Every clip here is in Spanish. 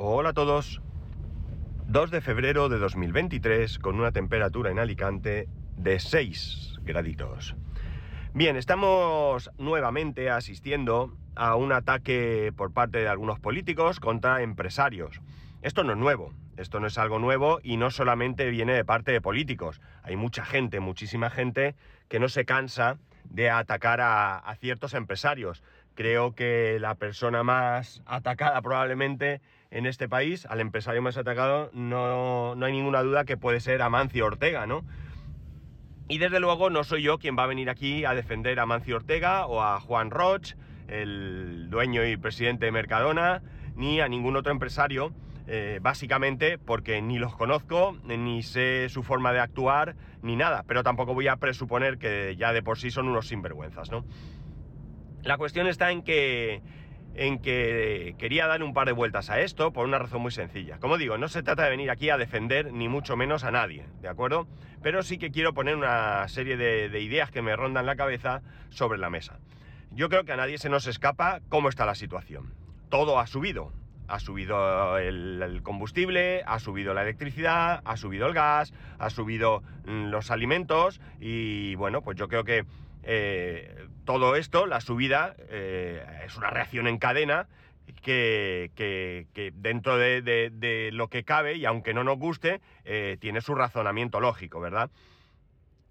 Hola a todos. 2 de febrero de 2023 con una temperatura en Alicante de 6 graditos. Bien, estamos nuevamente asistiendo a un ataque por parte de algunos políticos contra empresarios. Esto no es nuevo, esto no es algo nuevo y no solamente viene de parte de políticos. Hay mucha gente, muchísima gente que no se cansa de atacar a, a ciertos empresarios. Creo que la persona más atacada probablemente en este país, al empresario más atacado, no, no hay ninguna duda que puede ser Amancio Ortega, ¿no? Y desde luego no soy yo quien va a venir aquí a defender a Amancio Ortega o a Juan Roch, el dueño y presidente de Mercadona, ni a ningún otro empresario, eh, básicamente porque ni los conozco, ni sé su forma de actuar, ni nada, pero tampoco voy a presuponer que ya de por sí son unos sinvergüenzas, ¿no? La cuestión está en que, en que quería dar un par de vueltas a esto por una razón muy sencilla. Como digo, no se trata de venir aquí a defender ni mucho menos a nadie, ¿de acuerdo? Pero sí que quiero poner una serie de, de ideas que me rondan la cabeza sobre la mesa. Yo creo que a nadie se nos escapa cómo está la situación. Todo ha subido. Ha subido el, el, combustible, ha subido la electricidad, ha subido el gas, ha subido mm, los alimentos y bueno, pues yo creo que eh, todo esto, la subida, eh, es una reacción en cadena que, dentro de, de, de, lo que cabe, y aunque no nos guste, eh, tiene su razonamiento lógico, ¿verdad?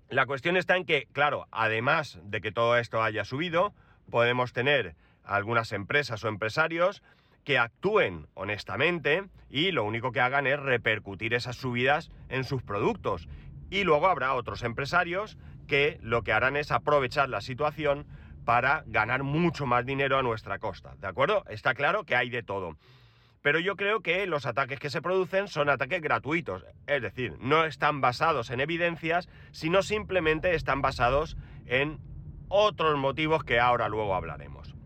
La cuestión está en que, claro, además de que todo esto haya subido, podemos tener algunas empresas o empresarios que actúen honestamente y lo único que hagan es repercutir esas subidas en sus productos. Y luego habrá otros empresarios que lo que harán es aprovechar la situación para ganar mucho más dinero a nuestra costa. ¿De acuerdo? Está claro que hay de todo. Pero yo creo que los ataques que se producen son ataques gratuitos. Es decir, no están basados en evidencias, sino simplemente están basados en otros motivos que ahora luego hablaremos.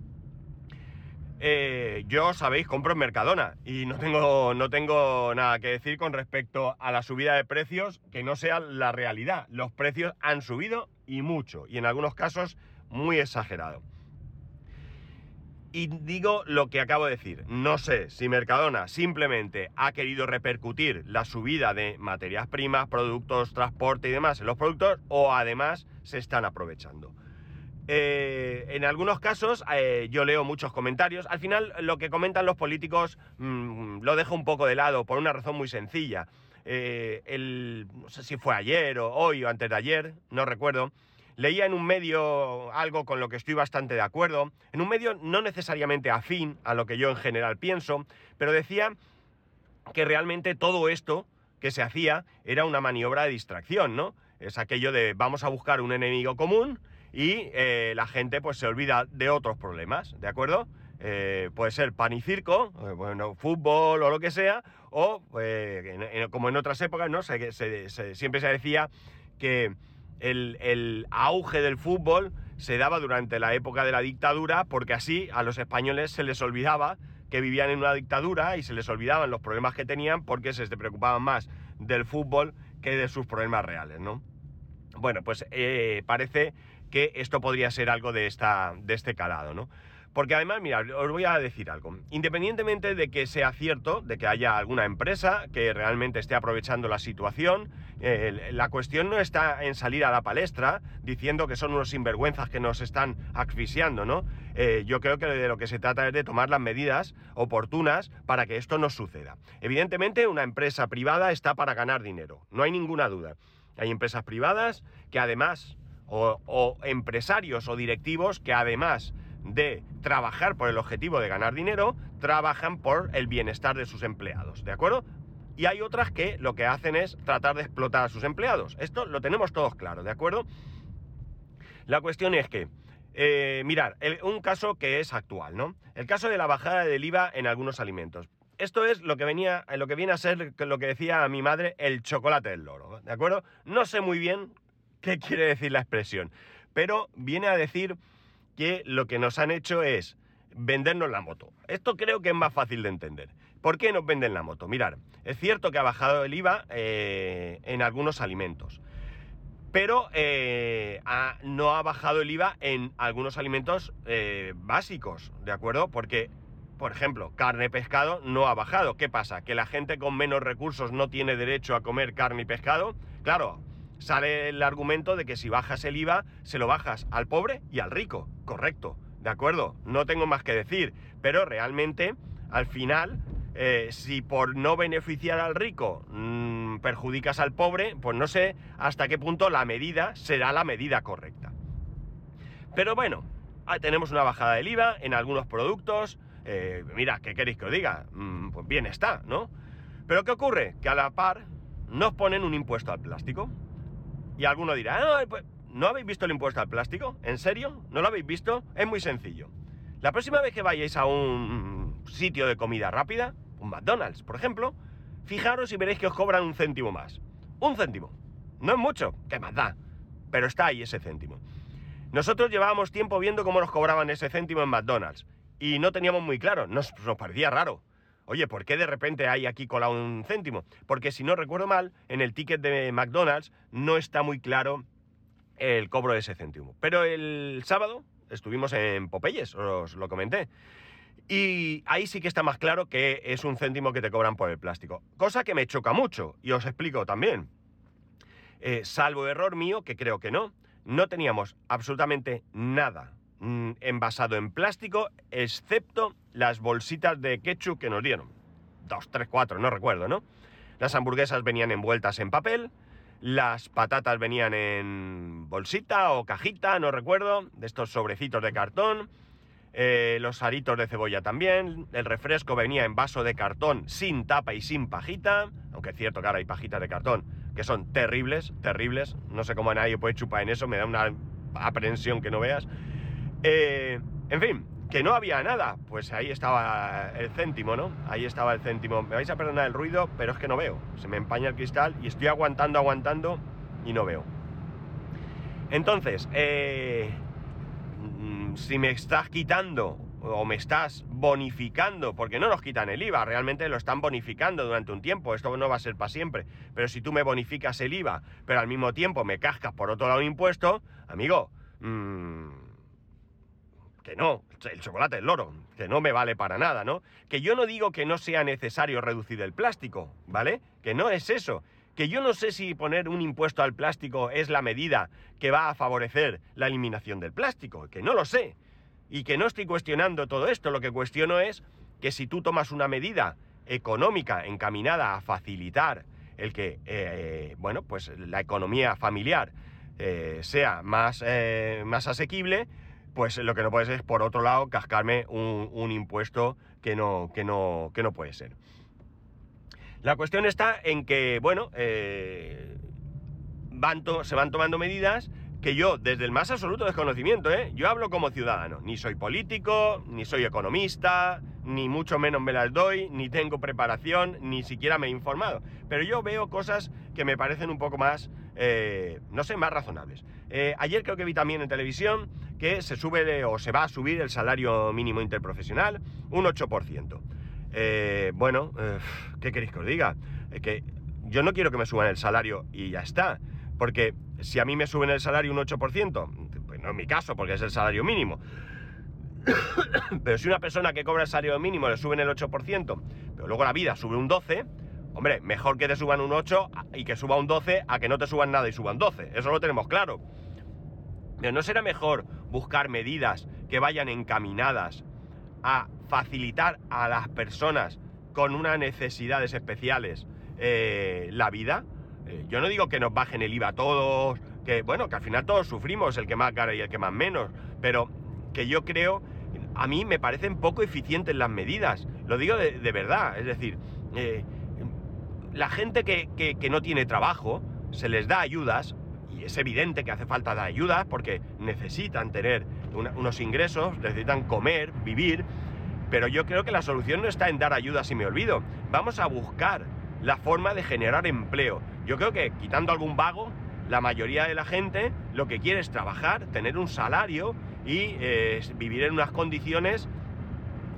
Eh, yo, sabéis, compro en Mercadona y no tengo, no tengo nada que decir con respecto a la subida de precios que no sea la realidad. Los precios han subido y mucho, y en algunos casos muy exagerado. Y digo lo que acabo de decir. No sé si Mercadona simplemente ha querido repercutir la subida de materias primas, productos, transporte y demás en los productos, o además se están aprovechando. Eh, en algunos casos eh, yo leo muchos comentarios. Al final lo que comentan los políticos mmm, lo dejo un poco de lado por una razón muy sencilla. Eh, no sé si fue ayer o hoy o antes de ayer, no recuerdo. Leía en un medio algo con lo que estoy bastante de acuerdo. En un medio no necesariamente afín a lo que yo en general pienso, pero decía que realmente todo esto que se hacía era una maniobra de distracción, ¿no? Es aquello de vamos a buscar un enemigo común y eh, la gente pues se olvida de otros problemas, ¿de acuerdo? Eh, puede ser pan y circo, eh, bueno, fútbol o lo que sea, o como en otras épocas, ¿no? Se, se, siempre se decía que el, el, auge del fútbol se daba durante la época de la dictadura porque así a los españoles se les olvidaba que vivían en una dictadura y se les olvidaban los problemas que tenían porque se preocupaban más del fútbol que de sus problemas reales, ¿no? Bueno, pues parece que esto podría ser algo de, esta, de este calado, ¿no? Porque además, mira, os voy a decir algo. Independientemente de que sea cierto, de que haya alguna empresa que realmente esté aprovechando la situación, la cuestión no está en salir a la palestra diciendo que son unos sinvergüenzas que nos están asfixiando, ¿no? Eh, yo creo que de lo que se trata es de tomar las medidas oportunas para que esto no suceda. Evidentemente, una empresa privada está para ganar dinero, no hay ninguna duda. Hay empresas privadas que además, o, empresarios o directivos que además de trabajar por el objetivo de ganar dinero, trabajan por el bienestar de sus empleados, ¿de acuerdo? Y hay otras que lo que hacen es tratar de explotar a sus empleados. Esto lo tenemos todos claro, ¿de acuerdo? La cuestión es que, eh, mirar, un caso que es actual, ¿no? El caso de la bajada del IVA en algunos alimentos. Esto es lo que venía, lo que viene a ser lo que decía mi madre, el chocolate del loro, ¿de acuerdo? No sé muy bien qué quiere decir la expresión, pero viene a decir que lo que nos han hecho es vendernos la moto. Esto creo que es más fácil de entender. ¿Por qué nos venden la moto? Mirar, es cierto que ha bajado el IVA eh, en algunos alimentos, pero eh, no ha bajado el IVA en algunos alimentos eh, básicos, ¿de acuerdo? Porque, por ejemplo, carne y pescado no ha bajado. ¿Qué pasa? ¿Que la gente con menos recursos no tiene derecho a comer carne y pescado? Claro, sale el argumento de que si bajas el IVA, se lo bajas al pobre y al rico. Correcto, de acuerdo, no tengo más que decir. Pero realmente, al final, eh, si por no beneficiar al rico mmm, perjudicas al pobre, pues no sé hasta qué punto la medida será la medida correcta. Pero bueno, tenemos una bajada del IVA en algunos productos. Eh, mira, ¿qué queréis que os diga? Mm, pues bien está, ¿no? Pero ¿qué ocurre? Que a la par nos ponen un impuesto al plástico. Y alguno dirá, pues, ¿no habéis visto el impuesto al plástico? ¿En serio? ¿No lo habéis visto? Es muy sencillo. La próxima vez que vayáis a un sitio de comida rápida, un McDonald's, por ejemplo, fijaros y veréis que os cobran un céntimo más. Un céntimo. No es mucho, ¿qué más da? Pero está ahí ese céntimo. Nosotros llevábamos tiempo viendo cómo nos cobraban ese céntimo en McDonald's y no teníamos muy claro, nos, nos parecía raro. Oye, ¿por qué de repente hay aquí colado un céntimo? Porque si no recuerdo mal, en el ticket de McDonald's no está muy claro el cobro de ese céntimo. Pero el sábado estuvimos en Popeyes, os lo comenté. Y ahí sí que está más claro que es un céntimo que te cobran por el plástico. Cosa que me choca mucho, y os explico también. Eh, salvo error mío, que creo que no, no teníamos absolutamente nada mm, envasado en plástico, excepto las bolsitas de ketchup que nos dieron. Dos, tres, cuatro, no recuerdo, ¿no? Las hamburguesas venían envueltas en papel, las patatas venían en bolsita o cajita, no recuerdo, de estos sobrecitos de cartón. Eh, los aritos de cebolla también. El refresco venía en vaso de cartón sin tapa y sin pajita. Aunque es cierto que ahora hay pajitas de cartón que son terribles, terribles. No sé cómo nadie puede chupar en eso, me da una aprensión que no veas. Eh, en fin, que no había nada. Pues ahí estaba el céntimo, ¿no? Ahí estaba el céntimo. Me vais a perdonar el ruido, pero es que no veo. Se me empaña el cristal y estoy aguantando, aguantando y no veo. Entonces, eh, mm, si me estás quitando o me estás bonificando, porque no nos quitan el IVA, realmente lo están bonificando durante un tiempo, esto no va a ser para siempre, pero si tú me bonificas el IVA, pero al mismo tiempo me cascas por otro lado un impuesto, amigo, mmm, que no, el chocolate, el loro, que no me vale para nada, ¿no? Que yo no digo que no sea necesario reducir el plástico, ¿vale? Que no es eso. Que yo no sé si poner un impuesto al plástico es la medida que va a favorecer la eliminación del plástico, que no lo sé y que no estoy cuestionando todo esto, lo que cuestiono es que si tú tomas una medida económica encaminada a facilitar el que, eh, bueno, pues la economía familiar eh, sea más, eh, más asequible, pues lo que no puedes es, por otro lado, cascarme un, impuesto que no, que, no, que no puede ser. La cuestión está en que, bueno, van se van tomando medidas que yo, desde el más absoluto desconocimiento, ¿eh? yo hablo como ciudadano, ni soy político, ni soy economista, ni mucho menos me las doy, ni tengo preparación, ni siquiera me he informado. Pero yo veo cosas que me parecen un poco más, eh, no sé, más razonables. Eh, ayer creo que vi también en televisión que se sube o se va a subir el salario mínimo interprofesional un 8%. Eh, bueno, ¿qué queréis que os diga? que yo no quiero que me suban el salario y ya está, porque si a mí me suben el salario un 8%, pues no es mi caso, porque es el salario mínimo. pero si una persona que cobra el salario mínimo le suben el 8%, pero luego la vida sube un 12%, hombre, mejor que te suban un 8 y que suba un 12 a que no te suban nada y suban 12. Eso lo tenemos claro. Pero ¿no será mejor buscar medidas que vayan encaminadas a facilitar a las personas con unas necesidades especiales eh, la vida? Eh, yo no digo que nos bajen el IVA a todos, que bueno, que al final todos sufrimos, el que más gana y el que más menos, pero que yo creo, a mí me parecen poco eficientes las medidas, lo digo de, verdad, es decir, eh, la gente que, no tiene trabajo, se les da ayudas, y es evidente que hace falta dar ayudas porque necesitan tener unos ingresos, necesitan comer, vivir, pero yo creo que la solución no está en dar ayudas si me olvido, vamos a buscar la forma de generar empleo. Yo creo que quitando algún vago, la mayoría de la gente lo que quiere es trabajar, tener un salario y eh, vivir en unas condiciones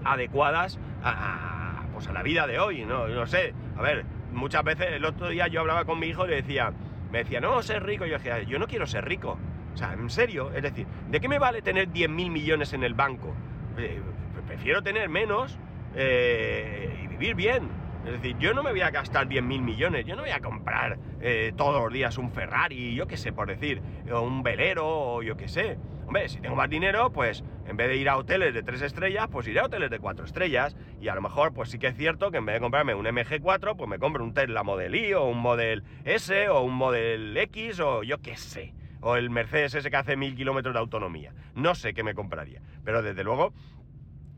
adecuadas a, pues a la vida de hoy, ¿no? No sé, a ver, muchas veces el otro día yo hablaba con mi hijo y le decía, me decía, no, ser rico, yo decía, yo no quiero ser rico. O sea, en serio, es decir, ¿de qué me vale tener 10.000 millones en el banco? Eh, prefiero tener menos eh, y vivir bien. Es decir, yo no me voy a gastar 10.000 millones, yo no voy a comprar eh, todos los días un Ferrari, yo qué sé, por decir, o un velero, o yo qué sé. Hombre, si tengo más dinero, pues en vez de ir a hoteles de 3 estrellas, pues iré a hoteles de 4 estrellas. Y a lo mejor, pues sí que es cierto que en vez de comprarme un MG4, pues me compro un Tesla Model I, o un Model S, o un Model X, o yo qué sé. O el Mercedes ese que hace 1000 kilómetros de autonomía. No sé qué me compraría. Pero desde luego,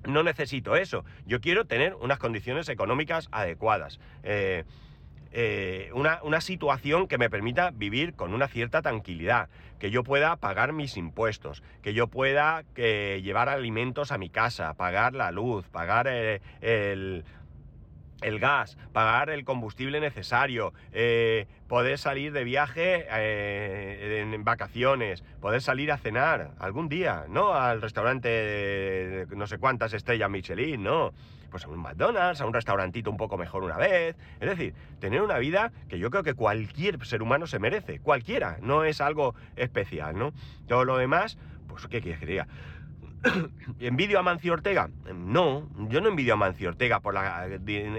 no necesito eso. Yo quiero tener unas condiciones económicas adecuadas. Eh, eh, una, una, situación que me permita vivir con una cierta tranquilidad, que yo pueda pagar mis impuestos, que yo pueda que llevar alimentos a mi casa, pagar la luz, pagar eh, el, el gas, pagar el combustible necesario, eh, poder salir de viaje eh, en vacaciones, poder salir a cenar algún día, no al restaurante no sé cuántas estrellas Michelin, no, pues a un McDonald's, a un restaurantito un poco mejor una vez, es decir, tener una vida que yo creo que cualquier ser humano se merece, cualquiera, no es algo especial, ¿no? Todo lo demás, pues ¿qué quieres que? ¿Envidio a Mancio Ortega? No, yo no envidio a Mancio Ortega por la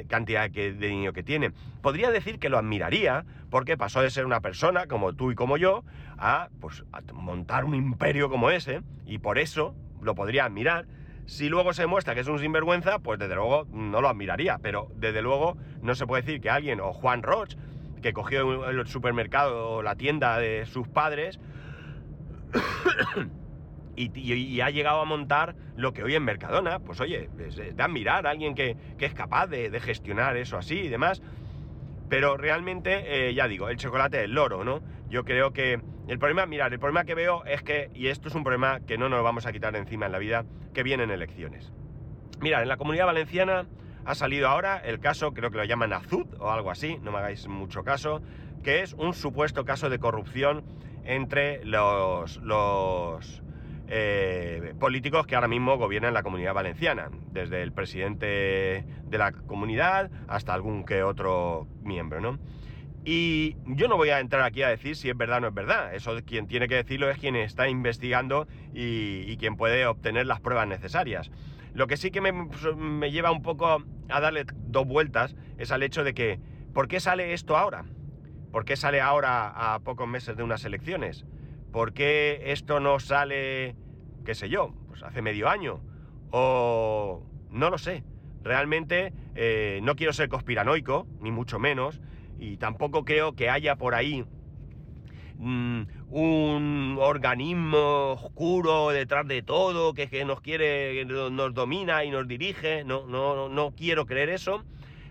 cantidad de dinero que tiene. Podría decir que lo admiraría porque pasó de ser una persona como tú y como yo a, pues, montar un imperio como ese y por eso lo podría admirar. Si luego se muestra que es un sinvergüenza, pues desde luego no lo admiraría, pero desde luego no se puede decir que alguien, o Juan Roch, que cogió el supermercado o la tienda de sus padres, y, ha llegado a montar lo que hoy en Mercadona, pues oye, es de admirar a alguien que, es capaz de, gestionar eso así y demás. Pero realmente, eh, ya digo, el chocolate es el loro, ¿no? Yo creo que el problema, mirad, el problema que veo es que, y esto es un problema que no nos vamos a quitar encima en la vida, que vienen elecciones. Mirad, en la comunidad valenciana ha salido ahora el caso, creo que lo llaman Azud o algo así, no me hagáis mucho caso, que es un supuesto caso de corrupción entre los, los eh, políticos que ahora mismo gobiernan la comunidad valenciana, desde el presidente de la comunidad hasta algún que otro miembro, ¿no? Y yo no voy a entrar aquí a decir si es verdad o no es verdad. Eso quien tiene que decirlo es quien está investigando y, quien puede obtener las pruebas necesarias. Lo que sí que me, me, lleva un poco a darle dos vueltas es al hecho de que, ¿por qué sale esto ahora? ¿Por qué sale ahora a pocos meses de unas elecciones? ¿Por qué esto no sale, qué sé yo, pues hace medio año? O no lo sé. Realmente eh, no quiero ser conspiranoico, ni mucho menos, y tampoco creo que haya por ahí mm, un organismo oscuro detrás de todo que, que nos quiere, nos domina y nos dirige. No, no, no quiero creer eso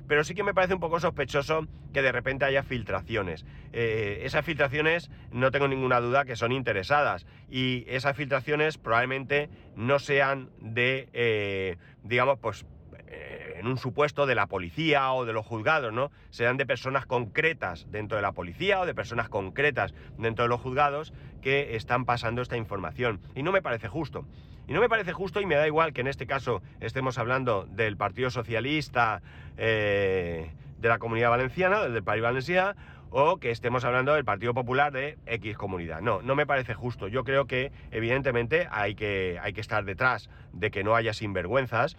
pero sí que me parece un poco sospechoso que de repente haya filtraciones. Eh, esas filtraciones no tengo ninguna duda que son interesadas y esas filtraciones probablemente no sean de, eh, digamos, pues eh, en un supuesto de la policía o de los juzgados, ¿no? Sean de personas concretas dentro de la policía o de personas concretas dentro de los juzgados que están pasando esta información. Y no me parece justo. Y no me parece justo y me da igual que en este caso estemos hablando del Partido Socialista eh, de la Comunidad Valenciana, del País Valenciano, o que estemos hablando del Partido Popular de X comunidad. No, no me parece justo. Yo creo que evidentemente hay que, hay que estar detrás de que no haya sinvergüenzas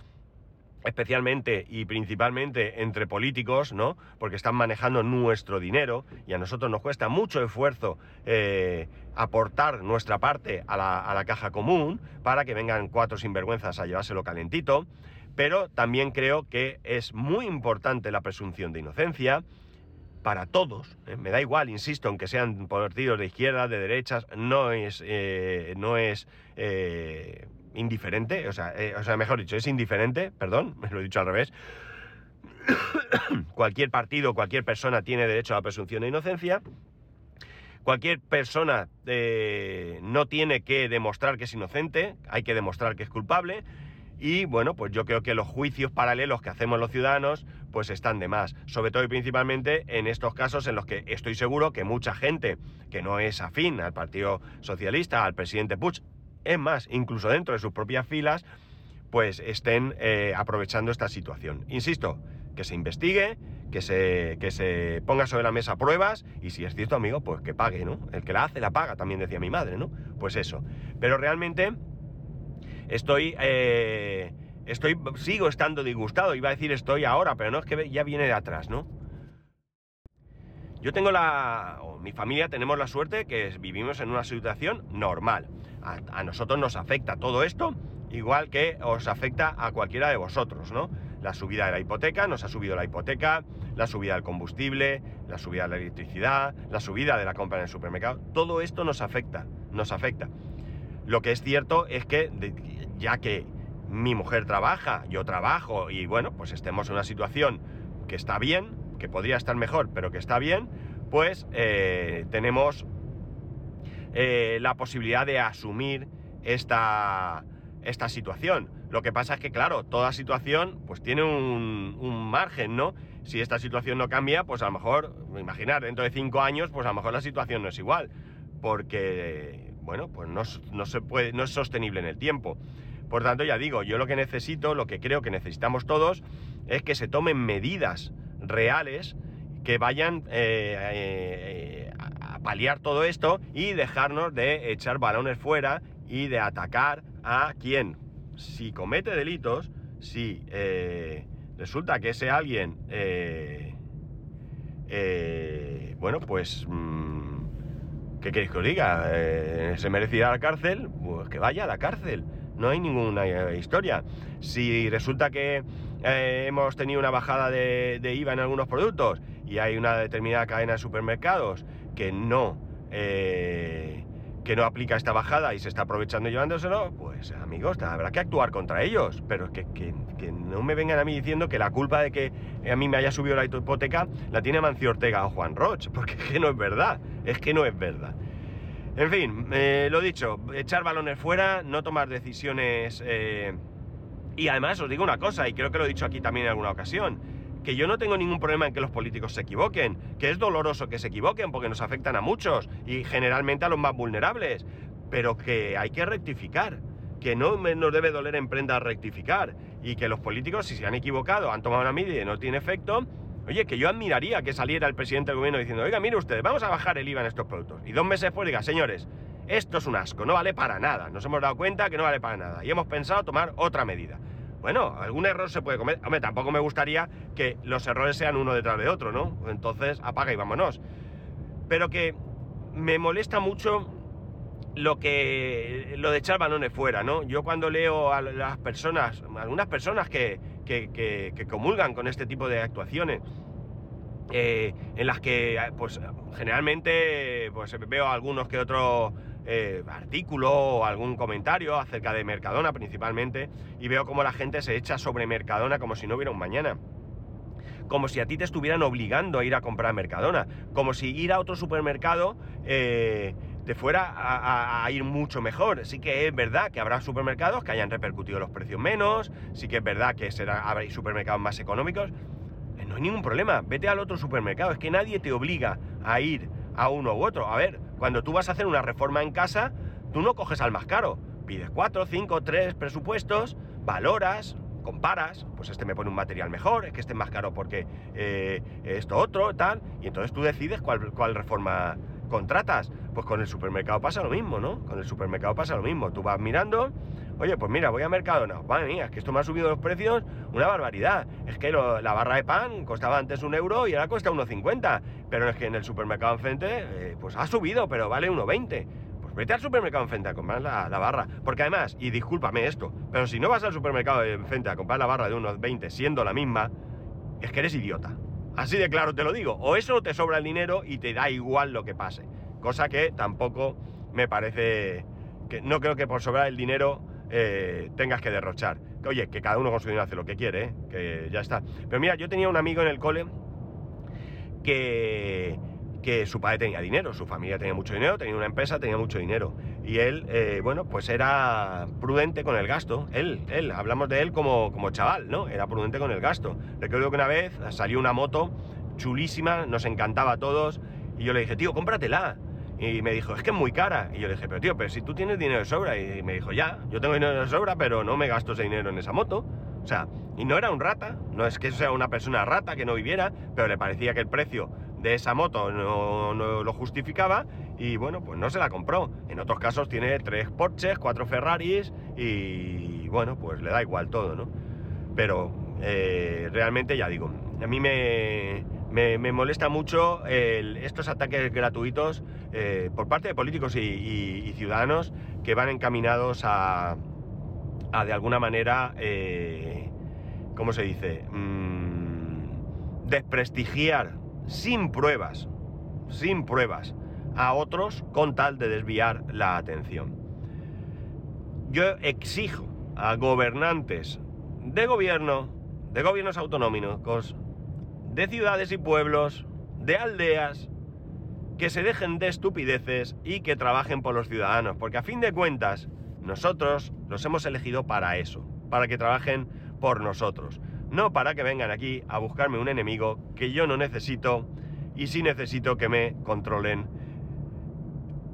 especialmente y principalmente entre políticos, ¿no? Porque están manejando nuestro dinero y a nosotros nos cuesta mucho esfuerzo eh, aportar nuestra parte a la, caja común para que vengan cuatro sinvergüenzas a llevárselo calentito. Pero también creo que es muy importante la presunción de inocencia para todos. ¿eh? Me da igual, insisto, aunque sean partidos de izquierda, de derechas, no es, eh, no es indiferente, o sea, eh, o sea, mejor dicho, es indiferente, perdón, me lo he dicho al revés. cualquier partido, cualquier persona tiene derecho a la presunción de inocencia. Cualquier persona eh, no tiene que demostrar que es inocente, hay que demostrar que es culpable. Y bueno, pues yo creo que los juicios paralelos que hacemos los ciudadanos, pues están de más. Sobre todo y principalmente en estos casos en los que estoy seguro que mucha gente que no es afín al Partido Socialista, al presidente Puig, es más, incluso dentro de sus propias filas, pues estén eh, aprovechando esta situación. Insisto, que se investigue, que se, que se ponga sobre la mesa pruebas y si es cierto, amigo, pues que pague, ¿no? El que la hace, la paga, también decía mi madre, ¿no? Pues eso. Pero realmente estoy... Eh, estoy, sigo estando disgustado. Iba a decir estoy ahora, pero no es que ya viene de atrás, ¿no? Yo tengo la. o mi familia tenemos la suerte que vivimos en una situación normal. A, nosotros nos afecta todo esto, igual que os afecta a cualquiera de vosotros, ¿no? La subida de la hipoteca, nos ha subido la hipoteca, la subida del combustible, la subida de la electricidad, la subida de la compra en el supermercado. Todo esto nos afecta, nos afecta. Lo que es cierto es que, ya que mi mujer trabaja, yo trabajo y bueno, pues estemos en una situación que está bien, que podría estar mejor, pero que está bien, pues eh, tenemos eh, la posibilidad de asumir esta, esta situación. Lo que pasa es que, claro, toda situación pues tiene un, margen, ¿no? Si esta situación no cambia, pues a lo mejor, imaginar, dentro de cinco años, pues a lo mejor la situación no es igual, porque, bueno, pues no se puede, no es sostenible en el tiempo. Por tanto, ya digo, yo lo que necesito, lo que creo que necesitamos todos, es que se tomen medidas reales que vayan eh, eh, a paliar todo esto y dejarnos de echar balones fuera y de atacar a quien, si comete delitos, si eh, resulta que ese alguien, bueno, pues, mm, ¿qué queréis que os diga? ¿Se merece ir a la cárcel? Pues que vaya a la cárcel no hay ninguna historia. Si resulta que eh, hemos tenido una bajada de, IVA en algunos productos y hay una determinada cadena de supermercados que no, eh, que no aplica esta bajada y se está aprovechando y llevándoselo, pues amigos, habrá que actuar contra ellos. Pero que, que, no me vengan a mí diciendo que la culpa de que a mí me haya subido la hipoteca la tiene Mancio Ortega o Juan Roch, porque es que no es verdad, es que no es verdad. En fin, eh, lo dicho, echar balones fuera, no tomar decisiones... y además os digo una cosa, y creo que lo he dicho aquí también en alguna ocasión, que yo no tengo ningún problema en que los políticos se equivoquen, que es doloroso que se equivoquen porque nos afectan a muchos y generalmente a los más vulnerables, pero que hay que rectificar, que no nos debe doler en prenda rectificar y que los políticos si se han equivocado, han tomado una medida y no tiene efecto, Oye, que yo admiraría que saliera el presidente del gobierno diciendo, oiga, mire ustedes, vamos a bajar el IVA en estos productos. Y dos meses después diga, señores, esto es un asco, no vale para nada. Nos hemos dado cuenta que no vale para nada. Y hemos pensado tomar otra medida. Bueno, algún error se puede cometer. Hombre, tampoco me gustaría que los errores sean uno detrás de otro, ¿no? Entonces, apaga y vámonos. Pero que me molesta mucho lo que lo de echar balones fuera, ¿no? Yo cuando leo a las personas, algunas personas que, que, comulgan con este tipo de actuaciones, eh, en las que pues generalmente pues veo algunos que otro eh, artículo o algún comentario acerca de Mercadona principalmente y veo como la gente se echa sobre Mercadona como si no hubiera un mañana como si a ti te estuvieran obligando a ir a comprar Mercadona, como si ir a otro supermercado eh, te fuera a, ir mucho mejor. Sí que es verdad que habrá supermercados que hayan repercutido los precios menos, sí que es verdad que será, habrá supermercados más económicos. Eh, no hay ningún problema, vete al otro supermercado. Es que nadie te obliga a ir a uno u otro. A ver, cuando tú vas a hacer una reforma en casa, tú no coges al más caro. Pides cuatro, cinco, tres presupuestos, valoras, comparas, pues este me pone un material mejor, es que este es más caro porque eh, esto otro, tal, y entonces tú decides cuál, cuál reforma contratas. Pues con el supermercado pasa lo mismo, ¿no? Con el supermercado pasa lo mismo. Tú vas mirando, oye, pues mira, voy a Mercadona. Madre mía, es que esto me ha subido los precios una barbaridad. Es que la barra de pan costaba antes un euro y ahora cuesta 1,50. Pero es que en el supermercado enfrente, eh, pues ha subido, pero vale 1,20. Pues vete al supermercado enfrente a comprar la, la, barra. Porque además, y discúlpame esto, pero si no vas al supermercado enfrente a comprar la barra de 1,20 siendo la misma, es que eres idiota. Así de claro te lo digo. O eso te sobra el dinero y te da igual lo que pase. Cosa que tampoco me parece... que No creo que por sobrar el dinero eh, tengas que derrochar. Oye, que cada uno con su dinero hace lo que quiere, ¿eh? que ya está. Pero mira, yo tenía un amigo en el cole que que su padre tenía dinero, su familia tenía mucho dinero, tenía una empresa, tenía mucho dinero. Y él, eh, bueno, pues era prudente con el gasto. Él, él, hablamos de él como, como chaval, ¿no? Era prudente con el gasto. Recuerdo que una vez salió una moto chulísima, nos encantaba a todos, y yo le dije, tío, cómpratela. Y me dijo, es que es muy cara. Y yo le dije, pero tío, pero si tú tienes dinero de sobra. Y me dijo, ya, yo tengo dinero de sobra, pero no me gasto ese dinero en esa moto. O sea, y no era un rata, no es que sea una persona rata que no viviera, pero le parecía que el precio de esa moto no, lo justificaba y bueno, pues no se la compró. En otros casos tiene tres Porsches, cuatro Ferraris y bueno, pues le da igual todo, ¿no? Pero eh, realmente ya digo, a mí me, me, molesta mucho estos ataques gratuitos eh, por parte de políticos y, ciudadanos que van encaminados a, a de alguna manera, eh, ¿cómo se dice? Mm, desprestigiar sin pruebas, sin pruebas, a otros con tal de desviar la atención. Yo exijo a gobernantes de gobierno, de gobiernos autonómicos, de ciudades y pueblos, de aldeas, que se dejen de estupideces y que trabajen por los ciudadanos, porque a fin de cuentas nosotros los hemos elegido para eso, para que trabajen por nosotros, no para que vengan aquí a buscarme un enemigo que yo no necesito y sí necesito que me controlen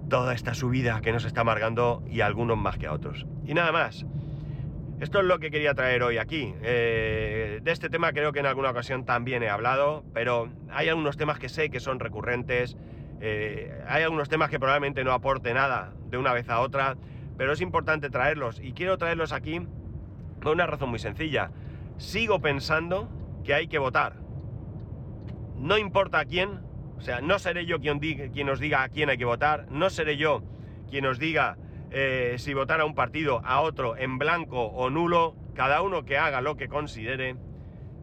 toda esta subida que nos está amargando y algunos más que a otros. Y nada más. Esto es lo que quería traer hoy aquí. Eh, de este tema creo que en alguna ocasión también he hablado, pero hay algunos temas que sé que son recurrentes, eh, hay algunos temas que probablemente no aporte nada de una vez a otra, pero es importante traerlos y quiero traerlos aquí por una razón muy sencilla. Sigo pensando que hay que votar. No importa a quién, o sea, no seré yo quien, quien os diga a quién hay que votar, no seré yo quien os diga eh, si votar a un partido, a otro, en blanco o nulo, cada uno que haga lo que considere,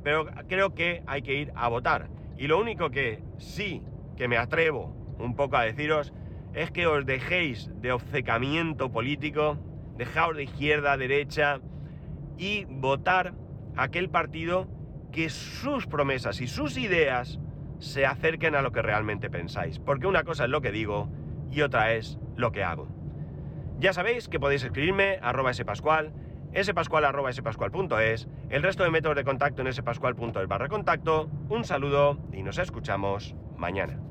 pero creo que hay que ir a votar. Y lo único que sí que me atrevo un poco a deciros es que os dejéis de obcecamiento político, dejaos de izquierda derecha y votar aquel partido que sus promesas y sus ideas se acerquen a lo que realmente pensáis. Porque una cosa es lo que digo y otra es lo que hago. Ya sabéis que podéis escribirme arroba spascual, spascual arroba spascual.es, el resto de métodos de contacto en spascual.es barra contacto. Un saludo y nos escuchamos mañana.